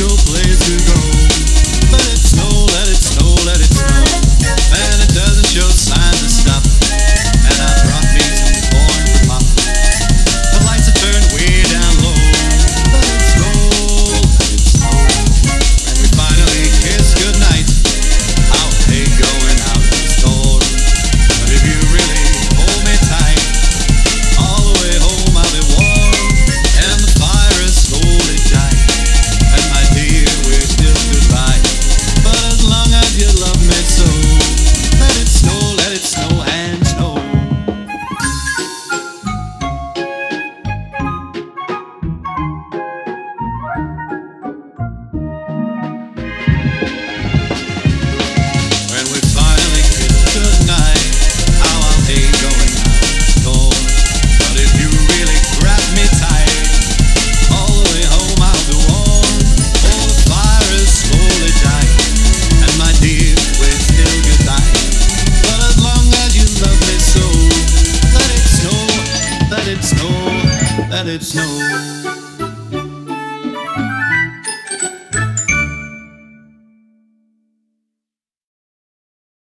no place to go. that snow.